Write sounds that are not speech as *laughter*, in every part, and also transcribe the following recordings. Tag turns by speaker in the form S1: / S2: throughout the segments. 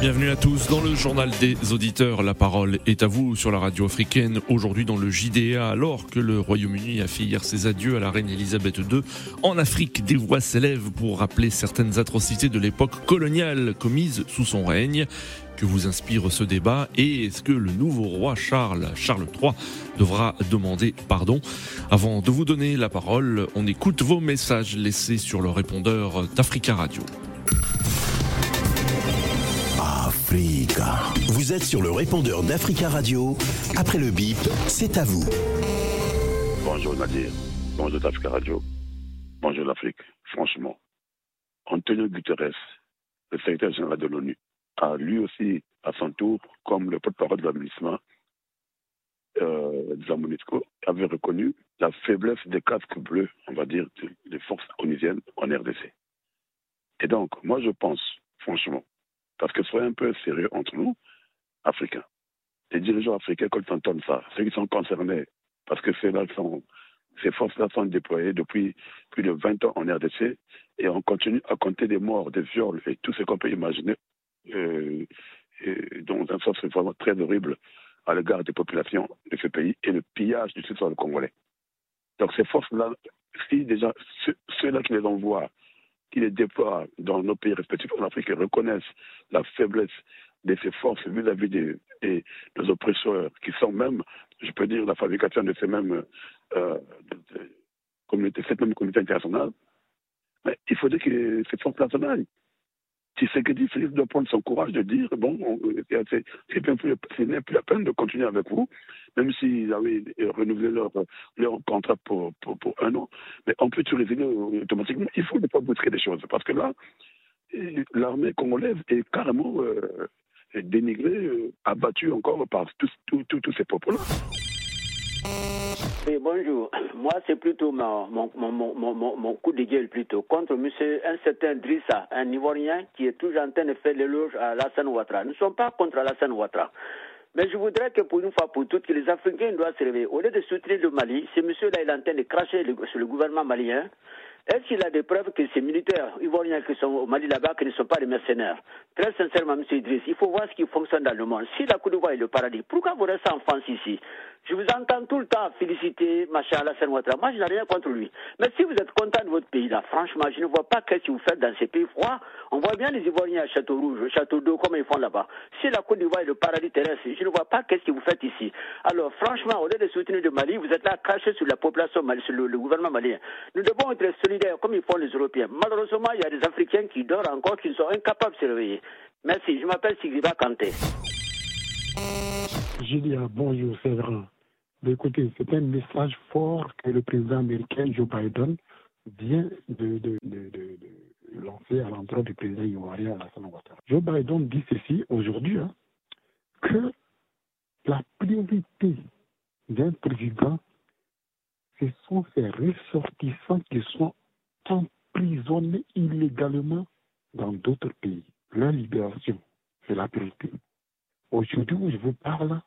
S1: Bienvenue à tous dans le journal des auditeurs. La parole est à vous sur la radio africaine. Aujourd'hui dans le JDA, alors que le Royaume-Uni a fait hier ses adieux à la reine Elisabeth II, en Afrique, des voix s'élèvent pour rappeler certaines atrocités de l'époque coloniale commises sous son règne. Que vous inspire ce débat et est-ce que le nouveau roi Charles, Charles III, devra demander pardon? Avant de vous donner la parole, on écoute vos messages laissés sur le répondeur d'Africa Radio.
S2: Africa. Vous êtes sur le répondeur d'Africa Radio. Après le bip, c'est à vous.
S3: Bonjour Nadir. Bonjour d'Africa Radio. Bonjour l'Afrique. Franchement, Antonio Guterres, le secrétaire général de l'ONU, a lui aussi, à son tour, comme le porte-parole de l'administration euh, de la avait reconnu la faiblesse des casques bleus, on va dire, des forces onusiennes en RDC. Et donc, moi je pense, franchement, parce que soyons un peu sérieux entre nous, Africains, les dirigeants africains, quand ils entendent ça, ceux qui sont concernés, parce que ces forces-là sont déployées depuis plus de 20 ans en RDC, et on continue à compter des morts, des viols et tout ce qu'on peut imaginer euh, dans un sens vraiment très horrible à l'égard des populations de ce pays et le pillage du territoire congolais. Donc ces forces-là, ceux-là qui les envoient, qui les déploient dans nos pays respectifs en Afrique reconnaissent la faiblesse de ces forces vis-à-vis des, oppresseurs, qui sont même, je peux dire, la fabrication de ces mêmes euh, communautés, cette même communauté internationale, mais il faudrait que ces forces nationales Félix doit prendre son courage de dire bon, ce n'est plus la peine de continuer avec vous, même s'ils avaient renouvelé leur, leur contrat pour, pour, un an. Mais on peut tout résumer automatiquement. Il faut ne pas brusquer des choses parce que là, l'armée congolaise est carrément euh, dénigrée, euh, abattue encore par tous, ces peuples-là.
S4: Oui, bonjour. *coughs* Moi, c'est plutôt mon, coup de gueule plutôt contre monsieur, un certain Drissa, un Ivoirien qui est toujours en train de faire l'éloge à Alassane Ouattara. Nous ne sommes pas contre Alassane Ouattara. Mais je voudrais que pour une fois pour toutes, que les Africains doivent se réveiller. Au lieu de soutenir le Mali, ce monsieur-là, est en train de cracher sur le gouvernement malien. Est-ce qu'il a des preuves que ces militaires ivoiriens qui sont au Mali là-bas, qui ne sont pas des mercenaires? Très sincèrement, M. Idriss, il faut voir ce qui fonctionne dans le monde. Si la Côte d'Ivoire est le paradis, pourquoi vous restez en France ici? Je vous entends tout le temps féliciter Machin Alassane Ouattara. Moi, je n'ai rien contre lui. Mais si vous êtes content de votre pays, là, franchement, je ne vois pas qu'est-ce que vous faites dans ces pays froids. On voit bien les Ivoiriens à Château Rouge, Château d'eau, comme ils font là-bas. Si la Côte d'Ivoire est le paradis terrestre, je ne vois pas qu'est-ce que vous faites ici. Alors, franchement, au lieu de soutenir le Mali, vous êtes là caché sur la population, sur le, le gouvernement malien. Nous devons être solidaires comme ils font les Européens. Malheureusement, il y a des Africains qui dorment encore, qui sont incapables de se réveiller. Merci, je m'appelle Sigriba Kanté.
S5: Julia, bonjour, c'est vrai. Écoutez, c'est un message fort que le président américain Joe Biden vient de, de, de, de lancer à l'endroit du président ivoirien Alassane Ouattara. Joe Biden dit ceci aujourd'hui, hein, que la priorité d'un président, ce sont ses ressortissants qui sont emprisonnés illégalement dans d'autres pays. Leur libération, c'est la priorité. Aujourd'hui où je vous parle,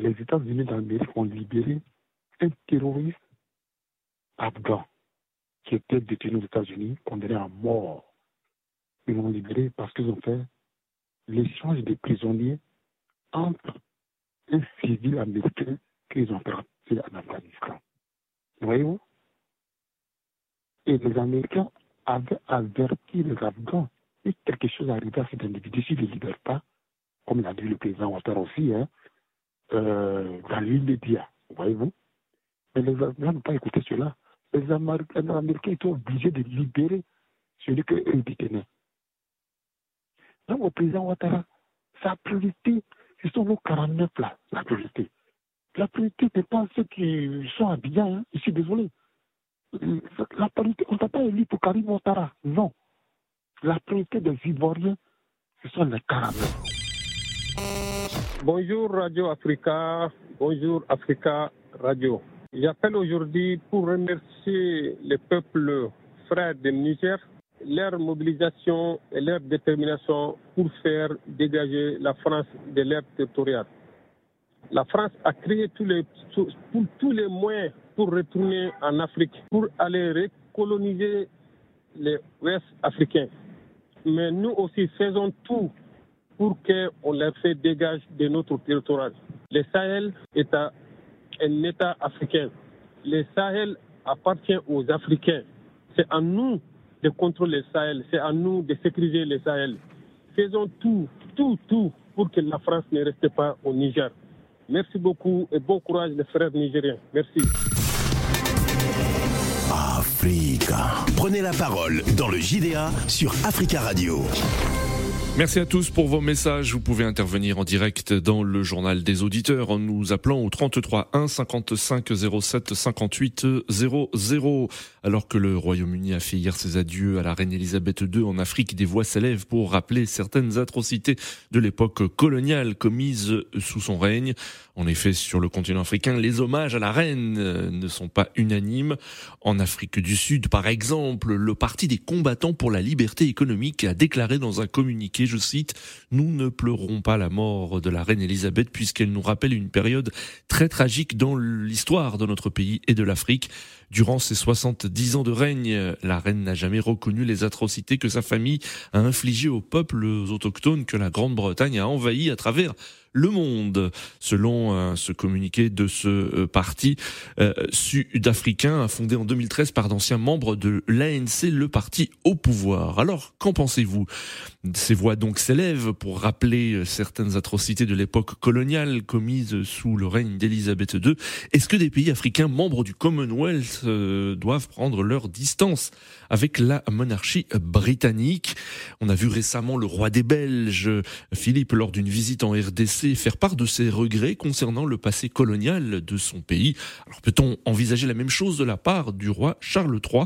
S5: les États-Unis d'Amérique ont libéré un terroriste afghan qui était détenu aux États-Unis, condamné à mort. Ils l'ont libéré parce qu'ils ont fait l'échange des prisonniers entre un civil américain qu'ils ont fait en Afghanistan. Voyez-vous? Et les Américains avaient averti les Afghans si quelque chose arrivait à cet individu, s'il ne libère pas, comme l'a dit le président Ouattara aussi, hein, dans l'immédiat, voyez-vous. Mais les Afghans n'ont pas écouté cela. Les Américains, Américains étaient obligés de libérer celui qu'eux détenaient. Donc, au président Ouattara, sa priorité, ce sont nos 49 là, la priorité. La priorité n'est pas ceux qui sont habillés, hein, je suis désolé la priorité, on ne t'a pas élu pour Karim Ouattara. Non. La priorité des Ivoiriens, ce sont les caramels.
S6: Bonjour Radio Africa. Bonjour Africa Radio. J'appelle aujourd'hui pour remercier les peuples frères du Niger, leur mobilisation et leur détermination pour faire dégager la France de l'air territorial. La France a créé tous les, tous les moyens pour retourner en Afrique, pour aller recoloniser les Ouest africains. Mais nous aussi faisons tout pour qu'on les fait dégager de notre territoire. Le Sahel est un, État africain. Le Sahel appartient aux Africains. C'est à nous de contrôler le Sahel, c'est à nous de sécuriser le Sahel. Faisons tout, tout, tout pour que la France ne reste pas au Niger. Merci beaucoup et bon courage les frères nigériens. Merci.
S2: Africa. Prenez la parole dans le JDA sur Africa Radio.
S1: Merci à tous pour vos messages. Vous pouvez intervenir en direct dans le journal des auditeurs en nous appelant au 33 1 55 07 58 00. Alors que le Royaume-Uni a fait hier ses adieux à la reine Elisabeth II en Afrique, des voix s'élèvent pour rappeler certaines atrocités de l'époque coloniale commises sous son règne. En effet, sur le continent africain, les hommages à la reine ne sont pas unanimes. En Afrique du Sud, par exemple, le Parti des combattants pour la liberté économique a déclaré dans un communiqué je cite, Nous ne pleurons pas la mort de la reine Elisabeth puisqu'elle nous rappelle une période très tragique dans l'histoire de notre pays et de l'Afrique. Durant ses 70 ans de règne, la reine n'a jamais reconnu les atrocités que sa famille a infligées aux peuples autochtones que la Grande-Bretagne a envahis à travers le Monde. Selon euh, ce communiqué de ce euh, parti euh, sud-africain fondé en 2013 par d'anciens membres de l'ANC, le parti au pouvoir. Alors, qu'en pensez-vous? Ces voix donc s'élèvent pour rappeler certaines atrocités de l'époque coloniale commises sous le règne d'Élisabeth II. Est-ce que des pays africains membres du Commonwealth doivent prendre leur distance avec la monarchie britannique? On a vu récemment le roi des Belges, Philippe, lors d'une visite en RDC, faire part de ses regrets concernant le passé colonial de son pays. Alors peut-on envisager la même chose de la part du roi Charles III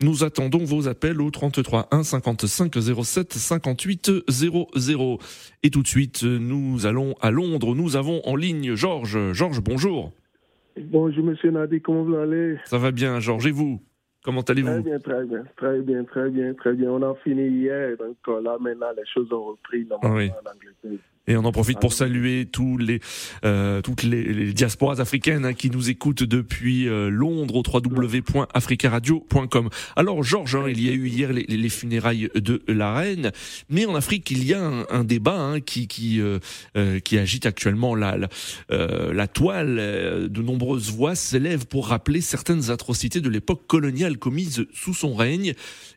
S1: Nous attendons vos appels au 33 1 55 07 58 00. Et tout de suite, nous allons à Londres. Nous avons en ligne Georges. Georges, bonjour.
S7: Bonjour Monsieur Nadi, comment vous allez?
S1: Ça va bien, Georges, et vous? Comment allez-vous?
S7: Très bien, très bien, très bien, très bien, très bien. On a fini hier, donc là maintenant les choses ont repris normalement en Angleterre.
S1: Et on en profite pour saluer tous les, euh, toutes les, diasporas africaines hein, qui nous écoutent depuis euh, Londres au www.africaradio.com. Alors Georges, hein, il y a eu hier les, les, funérailles de la reine, mais en Afrique il y a un, un débat hein, qui qui, euh, euh qui agite actuellement la la, euh, la toile. De nombreuses voix s'élèvent pour rappeler certaines atrocités de l'époque coloniale commises sous son règne.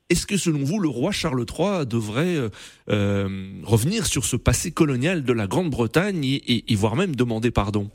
S1: Est-ce que selon vous, le roi Charles III devrait euh, euh, revenir sur ce passé colonial de la Grande-Bretagne et, voire même demander pardon?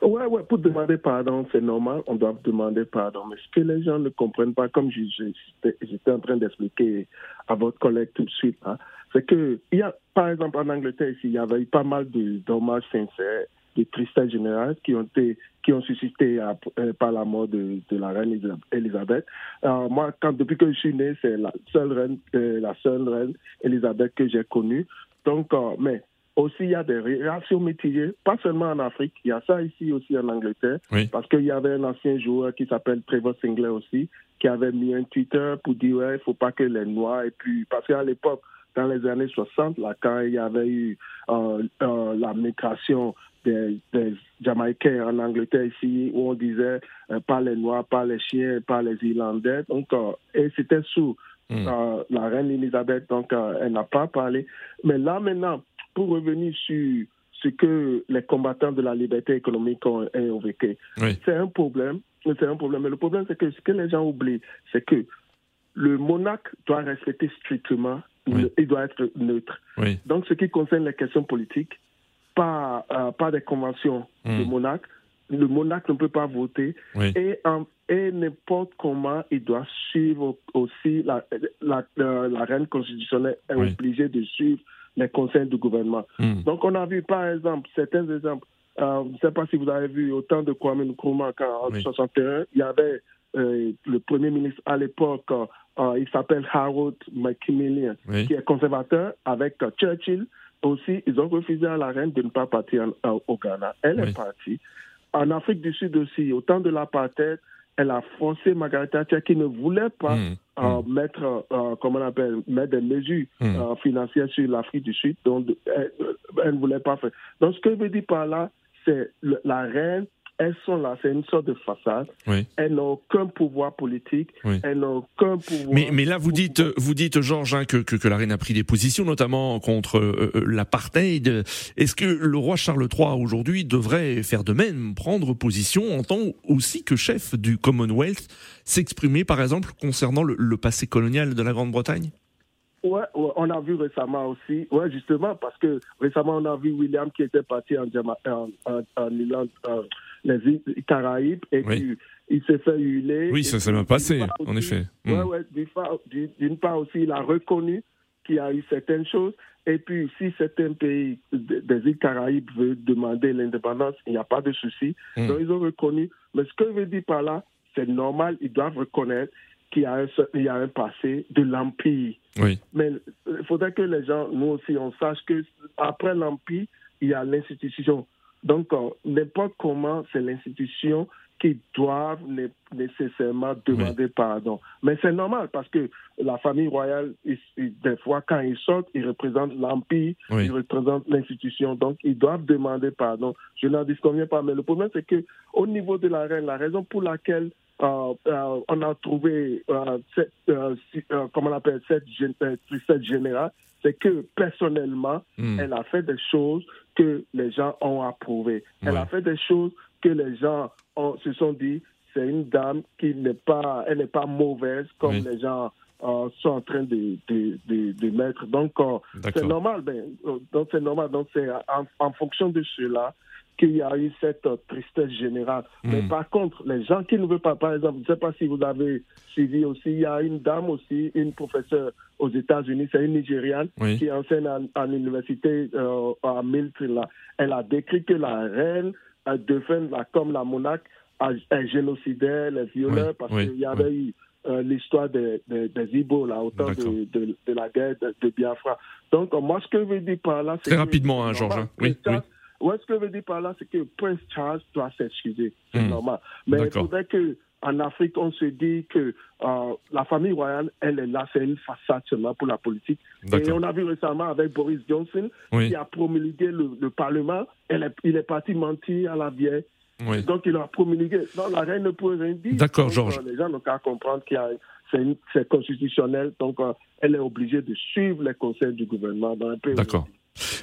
S7: Ouais, ouais, pour demander pardon, c'est normal, on doit demander pardon. Mais ce que les gens ne comprennent pas, comme j'étais en train d'expliquer à votre collègue tout de suite, hein, c'est que, il y a, par exemple, en Angleterre, ici, il y avait eu pas mal de dommages sincères de tristesse générale qui ont été qui ont suscité euh, par la mort de, de la reine Elisabeth. moi, quand, depuis que je suis né, c'est la seule reine, euh, la seule reine Elisabeth que j'ai connue. Donc, euh, mais aussi il y a des réactions mitigées, pas seulement en Afrique, il y a ça ici aussi en Angleterre, parce qu'il y avait un ancien joueur qui s'appelle Trevor Singler aussi, qui avait mis un Twitter pour dire ouais, il faut pas que les Noirs et puis parce qu'à l'époque dans les années 60, là, quand il y avait eu euh, euh, la migration des, Jamaïcains en Angleterre ici, où on disait euh, pas les Noirs, pas les chiens, pas les Irlandais. Donc, et c'était sous hmm. la reine Elisabeth, donc elle n'a pas parlé. Mais là maintenant, pour revenir sur ce que les combattants de la liberté économique ont, évoqué, c'est un problème. C'est un problème. Mais le problème, c'est que ce que les gens oublient, c'est que le monarque doit respecter strictement il doit être neutre. Donc, ce qui concerne les questions politiques, pas, euh, des conventions hmm. de monarque. Le monarque ne peut pas voter et, et n'importe comment il doit suivre aussi la, la, la, reine constitutionnelle est obligée de suivre les conseils du gouvernement. Hmm. Donc on a vu par exemple certains exemples. Euh, je ne sais pas si vous avez vu au temps de Kwame Nkrumah en 1961, il y avait euh, le premier ministre à l'époque euh, il s'appelle Harold Macmillan, qui est conservateur avec euh, Churchill. Aussi, ils ont refusé à la reine de ne pas partir au Ghana. Elle est partie. En Afrique du Sud aussi, au temps de l'apartheid, elle a forcé Margaret Thatcher qui ne voulait pas mmh, euh, mmh. mettre, comment on appelle, mettre des mesures mmh. financières sur l'Afrique du Sud. Donc, elle, ne voulait pas faire. Donc, ce que je veux dire par là, c'est la reine elles sont là, c'est une sorte de façade. Elles n'ont aucun pouvoir politique. Elles n'ont aucun pouvoir.
S1: Mais, mais là, vous dites, vous dites, Georges, hein, que, que, que, la reine a pris des positions, notamment contre euh, euh, l'apartheid. Est-ce que le roi Charles III aujourd'hui devrait faire de même, prendre position en tant aussi que chef du Commonwealth, s'exprimer par exemple concernant le, le passé colonial de la Grande-Bretagne?
S7: Ouais, on a vu récemment aussi, ouais, justement, parce que récemment on a vu William qui était parti en, en, en, en Irlande, euh, les Caraïbes, et puis il s'est fait huiler.
S1: Oui, ça s'est même passé, en effet.
S7: Ouais, hmm. ouais, d'une part aussi, il a reconnu qu'il y a eu certaines choses, et puis si certains pays des îles Caraïbes veulent demander l'indépendance, il n'y a pas de souci. Hmm. Donc ils ont reconnu. Mais ce que je veux dire par là, c'est normal, ils doivent reconnaître qu'il y, a un, il y a un passé de l'Empire.
S1: Oui.
S7: Mais il faudrait que les gens, nous aussi, on sache que après l'Empire, il y a l'institution. Donc, euh, n'importe comment, c'est l'institution qui doit nécessairement demander pardon. Mais c'est normal parce que la famille royale, des fois, quand ils sortent, ils représentent l'empire, ils représentent l'institution. Donc, ils doivent demander pardon. Je n'en disconviens pas. Mais le problème, c'est que au niveau de la reine, la raison pour laquelle euh, euh, on a trouvé euh, cette, comment on appelle cette tristesse générale, c'est que personnellement, hmm. elle a fait des choses que les gens ont approuvées. Elle a fait des choses que les gens se sont dit, c'est une dame qui n'est pas, elle n'est pas mauvaise comme les gens sont en train de, de, de, mettre. Donc, c'est normal. Ben, donc, c'est normal. Donc, c'est en, fonction de cela qu'il y a eu cette euh, tristesse générale. Mais hmm. par contre, les gens qui ne veulent pas, par exemple, je ne sais pas si vous avez suivi aussi, il y a une dame aussi, une professeure aux États-Unis, c'est une Nigériane qui enseigne à, l'université euh, à Milton. Là. Elle a décrit que la reine défend la, comme la monarque est génocidaire, les violeurs, parce qu'il y avait eu euh, l'histoire des, des, Ibo, là, au temps de, de, la guerre de, Biafra. Donc, moi, ce que je veux dire par là,
S1: c'est. Très rapidement, hein, Georges. Hein. Oui, oui.
S7: Ouais, ce que je veux dire par là, c'est que Prince Charles doit s'excuser. C'est hmm. normal. Mais il faudrait que en Afrique, on se dit que euh, la famille royale, elle est là, c'est une façade seulement pour la politique. Et on a vu récemment avec Boris Johnson, qui a promulgué le, Parlement, elle est, il est parti mentir à la vieille. Donc il a promulgué. Non, la reine ne peut rien dire.
S1: D'accord, Georges.
S7: Euh, les gens n'ont qu'à comprendre que c'est constitutionnel, donc euh, elle est obligée de suivre les conseils du gouvernement dans un pays.
S1: D'accord.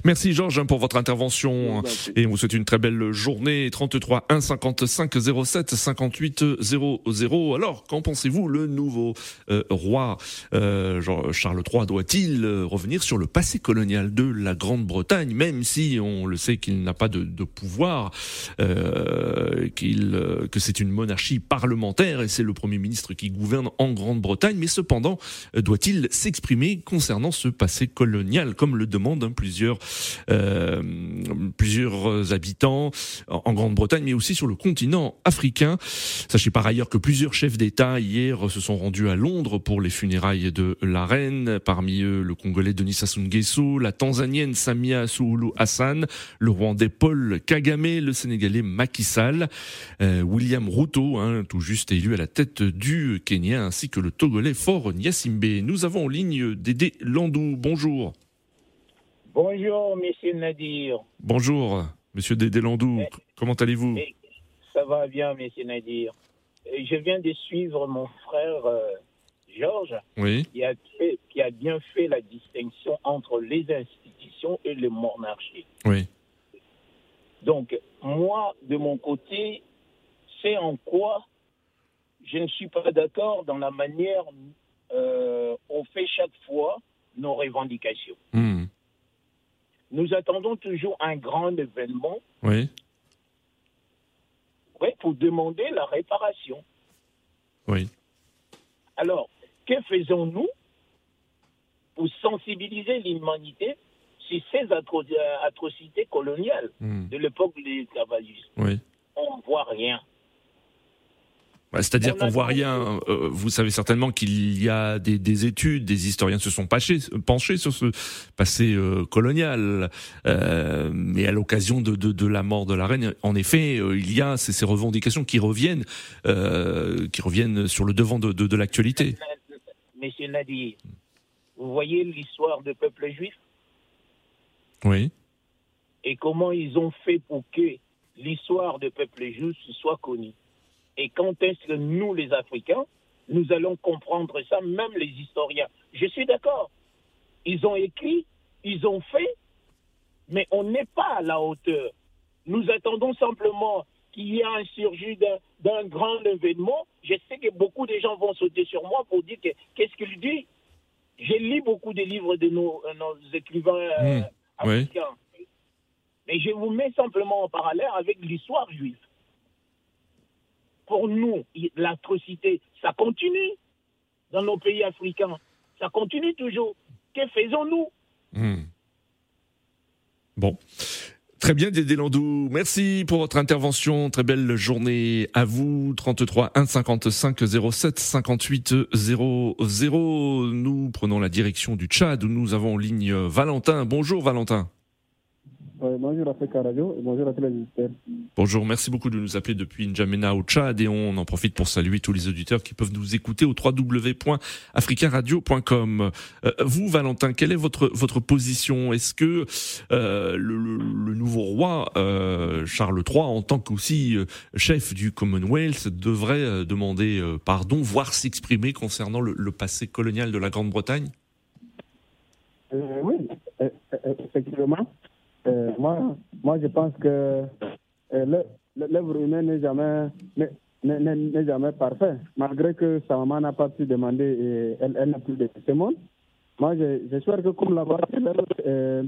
S1: Merci Georges pour votre intervention et on vous souhaite une très belle journée. 33 1 55 07 58 00. Alors, qu'en pensez-vous Le nouveau euh, roi euh, Charles III doit-il euh, revenir sur le passé colonial de la Grande-Bretagne, même si on le sait qu'il n'a pas de, de pouvoir, qu'il que c'est une monarchie parlementaire et c'est le Premier ministre qui gouverne en Grande-Bretagne, mais cependant doit-il s'exprimer concernant ce passé colonial, comme le demandent plusieurs plusieurs, euh, plusieurs habitants en Grande-Bretagne, mais aussi sur le continent africain. Sachez par ailleurs que plusieurs chefs d'État hier se sont rendus à Londres pour les funérailles de la reine, parmi eux le Congolais Denis Sassou Nguesso, la Tanzanienne Samia Suluhu Hassan, le Rwandais Paul Kagame, le Sénégalais Macky Sall, euh, William Ruto, hein, tout juste élu à la tête du Kenya, ainsi que le Togolais Fort Nyasimbe. Nous avons en ligne Dédé Landou. Bonjour.
S8: Bonjour, monsieur Nadir.
S1: Bonjour, monsieur Dédélandou. Comment allez-vous
S8: Ça va bien, monsieur Nadir. Je viens de suivre mon frère euh, Georges,
S1: oui.
S8: qui, a qui a bien fait la distinction entre les institutions et les monarchies.
S1: Oui.
S8: Donc, moi, de mon côté, c'est en quoi je ne suis pas d'accord dans la manière euh, on fait chaque fois nos revendications.
S1: Hmm.
S8: Nous attendons toujours un grand événement.
S1: Oui.
S8: Oui, pour demander la réparation.
S1: Oui.
S8: Alors, que faisons-nous pour sensibiliser l'humanité sur ces atrocités coloniales hmm. de l'époque des esclavagistes
S1: Oui.
S8: On ne voit rien.
S1: C'est-à-dire qu'on voit rien. Euh, vous savez certainement qu'il y a des, études, des historiens se sont penchés, penchés sur ce passé euh, colonial. Euh, mais à l'occasion de, la mort de la reine, en effet, il y a ces, revendications qui reviennent, qui reviennent sur le devant de, l'actualité.
S8: Monsieur Nadir, vous voyez l'histoire du peuple juif?
S1: Oui.
S8: Et comment ils ont fait pour que l'histoire des peuples juifs soit connue? Et quand est-ce que nous, les Africains, nous allons comprendre ça, même les historiens? Je suis d'accord. Ils ont écrit, ils ont fait, mais on n'est pas à la hauteur. Nous attendons simplement qu'il y ait un surgit d'un grand événement. Je sais que beaucoup de gens vont sauter sur moi pour dire qu'est-ce qu'il dit? J'ai lu beaucoup de livres de nos, écrivains euh, mmh. africains. Mais je vous mets simplement en parallèle avec l'histoire juive. Pour nous, l'atrocité, ça continue dans nos pays africains. Ça continue toujours. Que faisons-nous? Mmh.
S1: Bon. Très bien, Dédé Landou. Merci pour votre intervention. Très belle journée à vous. 33 1 55 07 58 00. Nous prenons la direction du Tchad où nous avons en ligne Valentin. Bonjour Valentin
S9: bonjour Africa Radio et bonjour à tous les auditeurs.
S1: Bonjour, merci beaucoup de nous appeler depuis N'Djamena au Tchad et on en profite pour saluer tous les auditeurs qui peuvent nous écouter au www.africaradio.com. Euh, vous, Valentin, quelle est votre votre position? Est-ce que euh, le, nouveau roi euh, Charles III, en tant qu'aussi chef du Commonwealth, devrait demander pardon, voire s'exprimer concernant le, passé colonial de la Grande-Bretagne?
S9: Oui, effectivement. Euh, moi, moi, je pense que euh, l'œuvre humaine n'est jamais, n'est jamais parfait. Malgré que sa maman n'a pas pu demander et elle, elle n'a plus de ce monde. Moi, j'espère que comme là-bas, euh,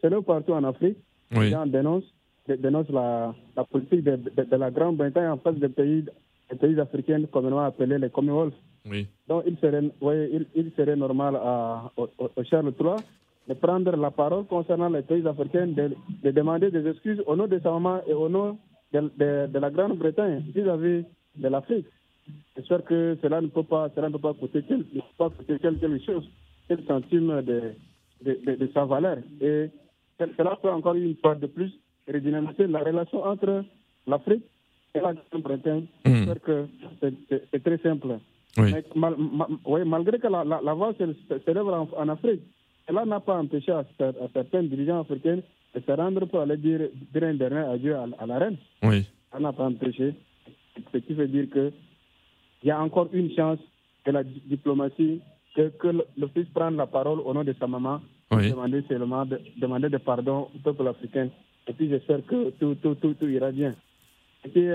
S9: c'est là partout en Afrique, les gens dénoncent, dénoncent la, la politique de, de, la Grande-Bretagne en face des pays, des pays africains communément appelés les Commonwealth. Oui. Donc, il serait, il, il, serait normal à, au, au Charles III de prendre la parole concernant les pays africains, de, demander des excuses au nom de sa maman et au nom de, la Grande-Bretagne vis-à-vis de l'Afrique. J'espère que cela ne peut pas, cela ne peut pas coûter, quelque chose, quel centime de, de, sa valeur. Et cela peut encore une fois de plus redynamiser la relation entre l'Afrique et la Grande-Bretagne. Hmm. J'espère que c'est très simple. Oui. malgré que la, la, voix s'élève en, en Afrique, cela n'a pas empêché à, certains dirigeants africains de se rendre pour aller dire, un dernier adieu à, la reine. Oui. Ça n'a pas empêché. Ce qui veut dire qu'il y a encore une chance que la diplomatie, que, que le, fils prenne la parole au nom de sa maman, oui. demander seulement de, demander de pardon au peuple africain. Et puis j'espère que tout, tout, tout, tout, ira bien. Et puis,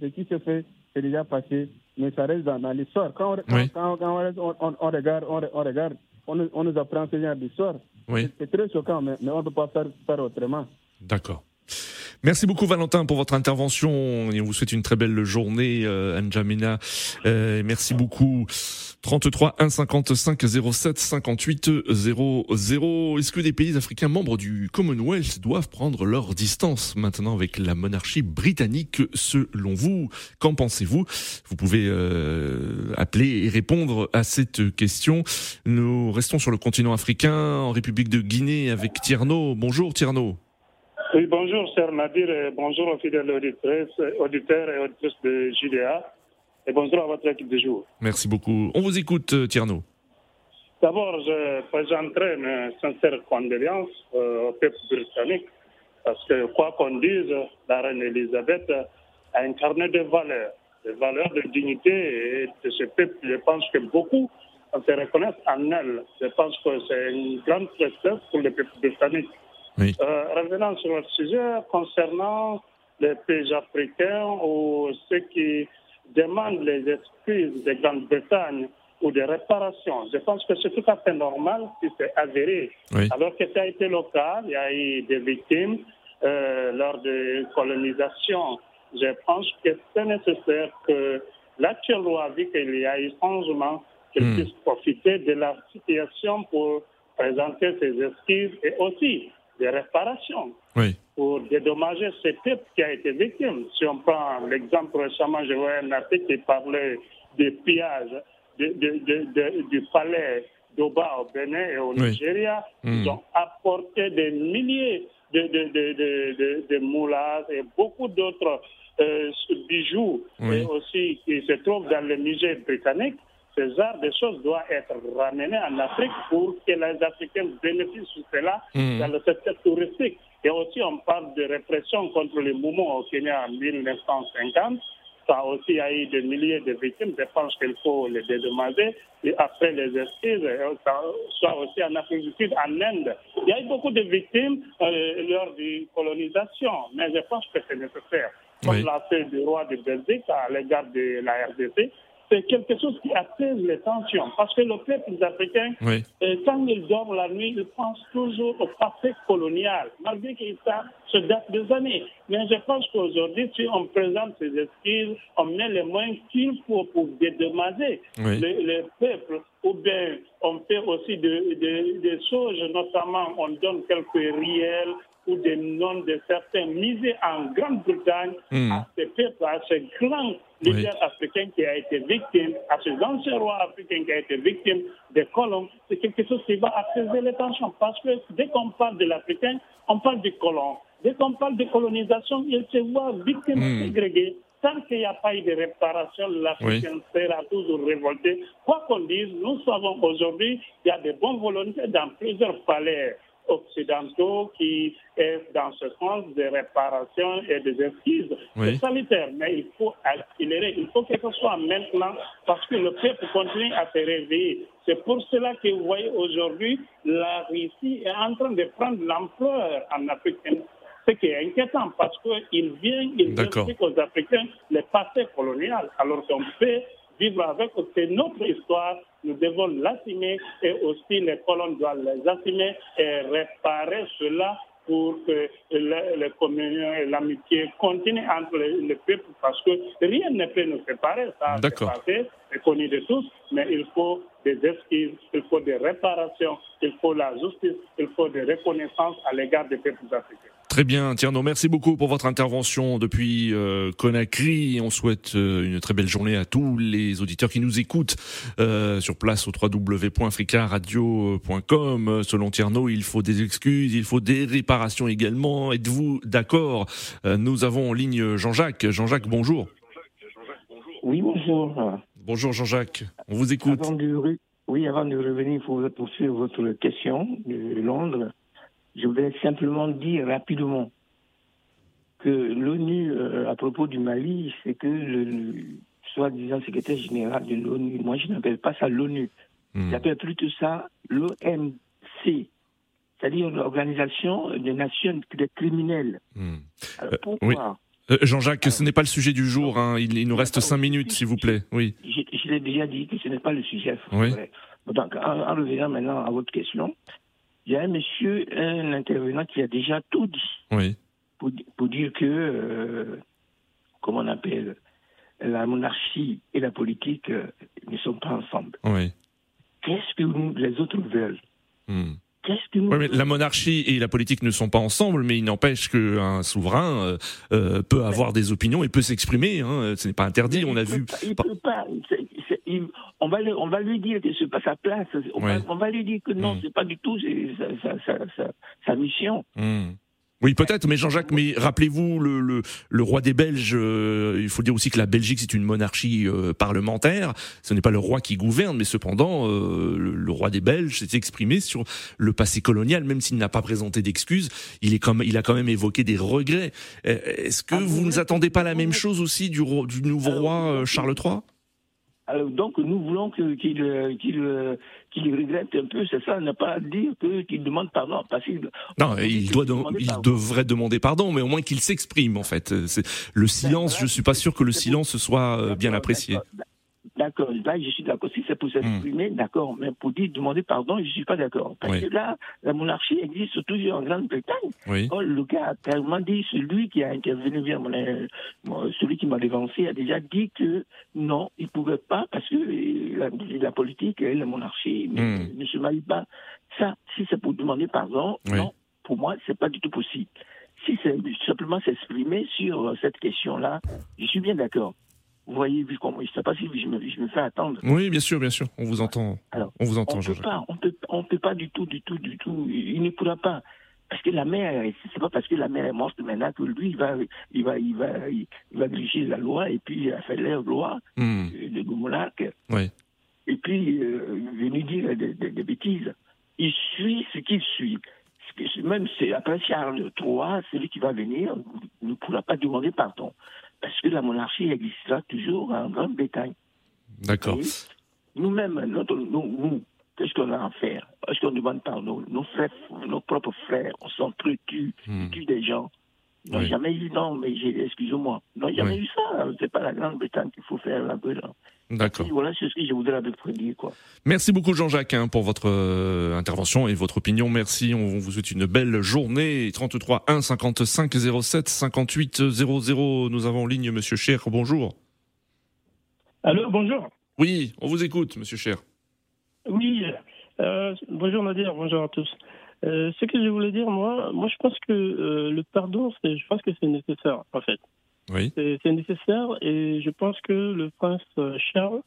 S9: ce qui se fait, c'est déjà passé, mais ça reste dans, l'histoire. Quand, quand, on, on, on, regarde, on regarde on, nous apprend ce genre d'histoire. C'est très choquant, mais, on ne peut pas faire, faire autrement.
S1: D'accord. Merci beaucoup Valentin pour votre intervention et on vous souhaite une très belle journée euh, Anjamina. Euh, merci beaucoup. 33 1 55 07 58 00. Est-ce que des pays africains membres du Commonwealth doivent prendre leur distance maintenant avec la monarchie britannique selon vous? Qu'en pensez-vous? Vous pouvez euh, appeler et répondre à cette question. Nous restons sur le continent africain en République de Guinée avec Tierno. Bonjour Tierno.
S10: Oui, bonjour, cher Nadir, et bonjour aux fidèles auditeurs et auditrices de JDA, et bonjour à votre équipe de jour.
S1: Merci beaucoup. On vous écoute, euh, Tierno.
S10: D'abord, je présenterai mes sincères condoléances euh, au peuple britannique, parce que, quoi qu'on dise, la reine Elisabeth a incarné des valeurs, des valeurs de dignité, et de ce peuple, je pense que beaucoup se reconnaissent en elle. Je pense que c'est une grande tristesse pour le peuple britannique. Euh, revenons sur le sujet concernant les pays africains ou ceux qui demandent les excuses de Grande-Bretagne ou des réparations. Je pense que c'est tout à fait normal si c'est avéré. Alors que ça a été local, il y a eu des victimes euh, lors de colonisation. Je pense que c'est nécessaire que l'actuel loi, vu qu'il y a eu changement, qu'il hmm. puisse profiter de la situation pour présenter ses excuses et aussi des réparations pour dédommager ce peuple qui a été victime. Si on prend l'exemple récemment, je vois un article qui parlait des pillages du palais d'Oba au Bénin et au Nigeria. Hmm. Ils ont apporté des milliers de, de, et beaucoup d'autres euh, bijoux et aussi qui se trouvent dans le musée britannique. ce genre de choses doit être ramené en Afrique pour que les Africains bénéficient de cela
S1: Mhm.
S10: dans le secteur touristique. Et aussi, on parle de répression contre les mouvements au Kenya en 1950. Ça aussi a eu des milliers de victimes. Je pense qu'il faut les dédommager. Et après les excuses, ça soit aussi en Afrique du Sud, en Inde. Il y a eu beaucoup de victimes euh, lors de colonisation, mais je pense que c'est nécessaire. Comme
S1: Oui.
S10: l'a fait le roi de Belgique à l'égard de la RDC, c'est quelque chose qui apaise les tensions. Parce que le peuple africain,
S1: Oui.
S10: euh, quand il dort la nuit, il pense toujours au passé colonial, malgré que ça se date des années. Mais je pense qu'aujourd'hui, si on présente ces excuses, on met les moyens qu'il faut pour dédommager
S1: Oui.
S10: le, le peuple, ou bien on fait aussi de- de- des choses, notamment on donne quelques riels ou des noms de certains musées en Grande-Bretagne
S1: Mhm.
S10: à ce peuple, à ce grand leader africain qui a été victime, à ce ancien roi africain qui a été victime des colons, c'est quelque chose qui va apaiser les tensions. Parce que dès qu'on parle de l'Africain, on parle du colon. Dès qu'on parle de colonisation, il se voit victime
S1: Hmm.
S10: ségrégée. Tant qu'il n'y a pas eu de réparation, l'Africain sera toujours révolté. Quoi qu'on dise, nous savons aujourd'hui qu'il y a de bonnes volontés dans plusieurs palais occidentaux qui est dans ce sens de réparation et des excuses.
S1: Oui.
S10: C'est sanitaire, mais il faut accélérer. Il faut que ce soit maintenant parce que le peuple continue à se réveiller. C'est pour cela que vous voyez aujourd'hui, la Russie est en train de prendre l'ampleur en Afrique. Ce qui est inquiétant parce qu'il vient, il explique aux Africains le passé colonial, alors qu'on peut vivre avec. C'est notre histoire, nous devons l'assumer et aussi les colons doivent les assumer et réparer cela pour que le- les communions et l'amitié continuent entre les, les peuples parce que rien ne peut nous séparer. Ça c'est
S1: D'accord.
S10: passé, c'est connu de tous, mais il faut des excuses, il faut des réparations, il faut la justice, il faut des reconnaissances à l'égard des peuples africains.
S1: Très bien, Tierno, merci beaucoup pour votre intervention depuis euh, Conakry. On souhaite euh, une très belle journée à tous les auditeurs qui nous écoutent euh, sur place au www.africaradio.com. Selon Tierno, il faut des excuses, il faut des réparations également. Êtes-vous d'accord? Euh, Nous avons en ligne Jean-Jacques. Jean-Jacques, bonjour.
S11: Oui, bonjour.
S1: Bonjour Jean-Jacques, on vous écoute.
S11: Avant de re- Oui, avant de revenir pour poursuivre votre question de Londres, je voudrais simplement dire rapidement que l'ONU, euh, à propos du Mali, c'est que le, le soi-disant secrétaire général de l'ONU, moi je n'appelle pas ça l'ONU,
S1: Hmm.
S11: j'appelle plutôt ça l'OMC, c'est-à-dire l'Organisation des Nations des criminels.
S1: Hmm.
S11: Alors,
S1: Euh,
S11: pourquoi
S1: oui. Euh, Jean-Jacques, ce n'est pas le sujet du jour. hein. Il, il nous reste cinq minutes, s'il vous plaît. Oui.
S11: Je, je l'ai déjà dit que ce n'est pas le sujet.
S1: Oui.
S11: vrai. Donc, en, en revenant maintenant à votre question, il y a un monsieur, un intervenant qui a déjà tout dit
S1: Oui.
S11: pour, di- pour dire que, euh, comment on appelle, la monarchie et la politique euh, ne sont pas ensemble.
S1: Oui.
S11: Qu'est-ce que nous, les autres veulent?
S1: Hmm.
S11: Qu'est-ce que nous
S1: mais la monarchie et la politique ne sont pas ensemble, mais il n'empêche qu'un souverain euh, euh, peut avoir des opinions et peut s'exprimer. Hein, ce n'est pas interdit. On a vu.
S11: Il peut pas. il- on, va lui, on va lui dire que c'est pas sa place. On,
S1: Ouais.
S11: va, on va lui dire que non,
S1: Mm.
S11: c'est pas du tout c'est sa, sa- sa- sa- sa mission.
S1: Hmm. Oui, peut-être, mais Jean-Jacques, mais rappelez-vous, le, le, le roi des Belges, euh, il faut dire aussi que la Belgique, c'est une monarchie euh, parlementaire. Ce n'est pas le roi qui gouverne, mais cependant, euh, le, le roi des Belges s'est exprimé sur le passé colonial, même s'il n'a pas présenté d'excuses. Il, est comme, il a quand même évoqué des regrets. Euh, Est-ce que
S11: Ah,
S1: vous
S11: vous
S1: ne attendez pas la même chose aussi du, roi- du nouveau
S11: Alors,
S1: roi euh, Charles III
S11: Alors, donc, nous voulons qu'il euh, qu'il, euh, regrette un peu, c'est ça, ne pas dire que- qu'il demande pardon. Parce
S1: Non, il, doit de- il
S11: pardon.
S1: devrait demander pardon, mais au moins qu'il s'exprime en fait. Euh, Le silence,
S11: voilà,
S1: je suis pas sûr que le silence soit bien apprécié.
S11: D'accord, là, je suis d'accord. Si c'est pour s'exprimer, d'accord. Mais pour dire demander pardon, je suis pas d'accord. Parce
S1: Oui.
S11: que là, la monarchie existe toujours en Grande-Bretagne.
S1: Oui.
S11: Oh, le gars a tellement dit, celui qui a intervenu mon, euh, celui qui m'a dévancé a déjà dit que non, il ne pouvait pas parce que la, la politique et la monarchie ne,
S1: Hmm.
S11: ne se marient pas. Ça, si c'est pour demander pardon,
S1: Oui.
S11: non, pour moi, c'est pas du tout possible. Si c'est simplement s'exprimer sur cette question-là, je suis bien d'accord. Vous voyez, vu comment, je ne sais pas si je me, je me fais attendre.
S1: Oui, bien sûr, bien sûr. On vous entend.
S11: Alors,
S1: On vous
S11: on
S1: entend,
S11: peut
S1: Jean-Jacques.
S11: pas, on peut, on peut pas du tout, du tout, du tout. Il ne pourra pas. Parce que la mère, c'est pas parce que la mère est morte maintenant que lui, il va, il va, il va, il va la loi et puis il a fait leur loi
S1: Hmm.
S11: euh, de monarque.
S1: Oui.
S11: et puis euh, venir dire des, des- des bêtises. Il suit ce qu'il suit. Même c'est après Charles III, celui qui va venir ne pourra pas demander pardon. Parce que la monarchie existera toujours en Grande-Bretagne.
S1: D'accord.
S11: Nous-mêmes, nous, nous, qu'est-ce qu'on a à faire? Est-ce qu'on demande pardon Nos frères, nos propres frères, on s'entretue,
S1: Hmm.
S11: tuent des gens? Ils n'ont
S1: Oui.
S11: jamais eu, non, mais excusez-moi, ils n'ont jamais
S1: Oui.
S11: eu ça. C'est pas la Grande-Bretagne qu'il faut faire la gueule.
S1: D'accord.
S11: Et Voilà ce que je voudrais dire, quoi.
S1: Merci beaucoup Jean-Jacques hein, pour votre euh, intervention et votre opinion. Merci. On vous souhaite une belle journée. 33 1 55 07 58 00. Nous avons en ligne Monsieur Cher. Bonjour.
S12: Allô, bonjour.
S1: Oui, on vous écoute, Monsieur Cher.
S12: Oui, euh, bonjour Nadir, bonjour à tous. Euh, ce que je voulais dire, moi, moi je pense que euh, le pardon, c'est, je pense que c'est nécessaire, en fait.
S1: Oui.
S12: C'est, nécessaire et je pense que le prince euh, Charles,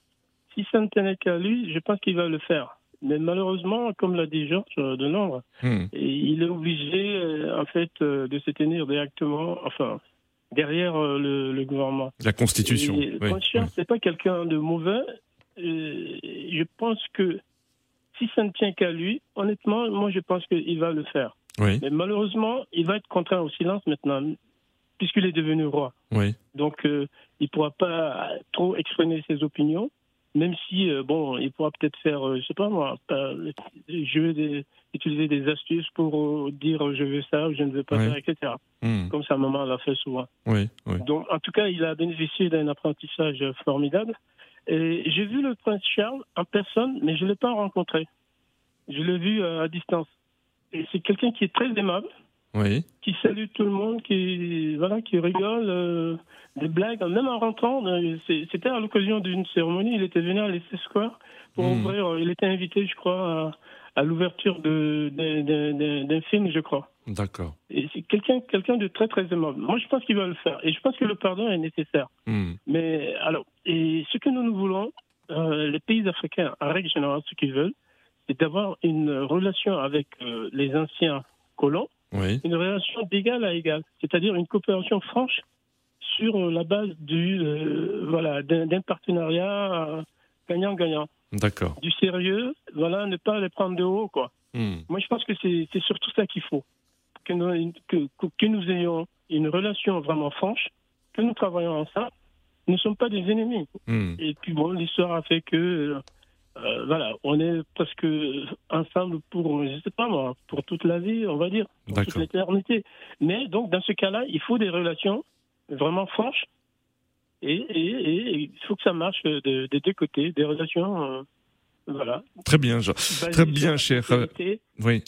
S12: si ça ne tenait qu'à lui, je pense qu'il va le faire. Mais malheureusement, comme l'a dit Georges euh, de Londres,
S1: Hmm.
S12: il est obligé, euh, en fait, de se tenir directement, enfin, derrière le, le gouvernement.
S1: La Constitution.
S12: Et
S1: Oui,
S12: Prince Charles, c'est pas quelqu'un de mauvais. Je pense que si ça ne tient qu'à lui, honnêtement, moi, je pense qu'il va le faire.
S1: Oui.
S12: Mais malheureusement, il va être contraint au silence maintenant, puisqu'il est devenu roi.
S1: Oui.
S12: Donc, euh, il ne pourra pas trop exprimer ses opinions, même si, euh, bon, il pourra peut-être faire, euh, je sais pas moi, pas- jouer des- utiliser des astuces pour dire je veux ça ou je ne veux pas ça, etc.
S1: Hmm.
S12: Comme sa maman l'a fait souvent.
S1: Oui. Oui.
S12: Donc, en tout cas, il a bénéficié d'un apprentissage formidable. Et j'ai vu le prince Charles en personne, mais je ne l'ai pas rencontré. Je l'ai vu à distance. Et c'est quelqu'un qui est très aimable,
S1: Oui.
S12: qui salue tout le monde, qui voilà, qui rigole, euh, des blagues. Même en rentrant, c'était à l'occasion d'une cérémonie. Il était venu à l'Essai Square pour
S1: Mhm.
S12: ouvrir. euh, Il était invité, je crois, à, à l'ouverture d'un film, je crois.
S1: D'accord.
S12: Et c'est quelqu'un quelqu'un de très très aimable. Moi, je pense qu'il va le faire. Et je pense que le pardon est nécessaire.
S1: Hmm.
S12: Mais alors, et ce que nous nous voulons, euh, les pays africains, en règle générale, ce qu'ils veulent, c'est d'avoir une relation avec euh, les anciens colons,
S1: Oui.
S12: une relation d'égal à égal, c'est-à-dire une coopération franche sur euh, la base du euh, voilà d'un partenariat euh, gagnant-gagnant,
S1: D'accord.
S12: du sérieux, voilà, ne pas les prendre de haut, quoi.
S1: Hmm.
S12: Moi, je pense que c'est surtout ça qu'il faut. Que nous, que, que- que nous ayons une relation vraiment franche, que nous travaillons ensemble. Nous ne sommes pas des ennemis.
S1: Hmm.
S12: Et puis, bon, l'histoire a fait que, euh, voilà, on est presque ensemble pour, je sais pas moi, pour toute la vie, on va dire, pour toute l'éternité. Mais donc, dans ce cas-là, il faut des relations vraiment franches. Et, et- et- et il faut que ça marche de- des deux côtés, des relations, euh, voilà.
S1: Très bien, Jean. Très bien, cher. euh. Oui.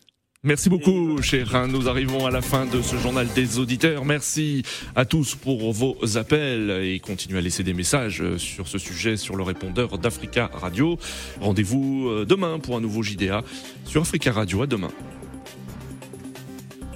S1: Merci beaucoup, cher. Nous arrivons à la fin de ce journal des auditeurs. Merci à tous pour vos appels et continuez à laisser des messages sur ce sujet sur le répondeur d'Africa Radio. Rendez-vous euh, demain pour un nouveau JDA sur Africa Radio. À demain.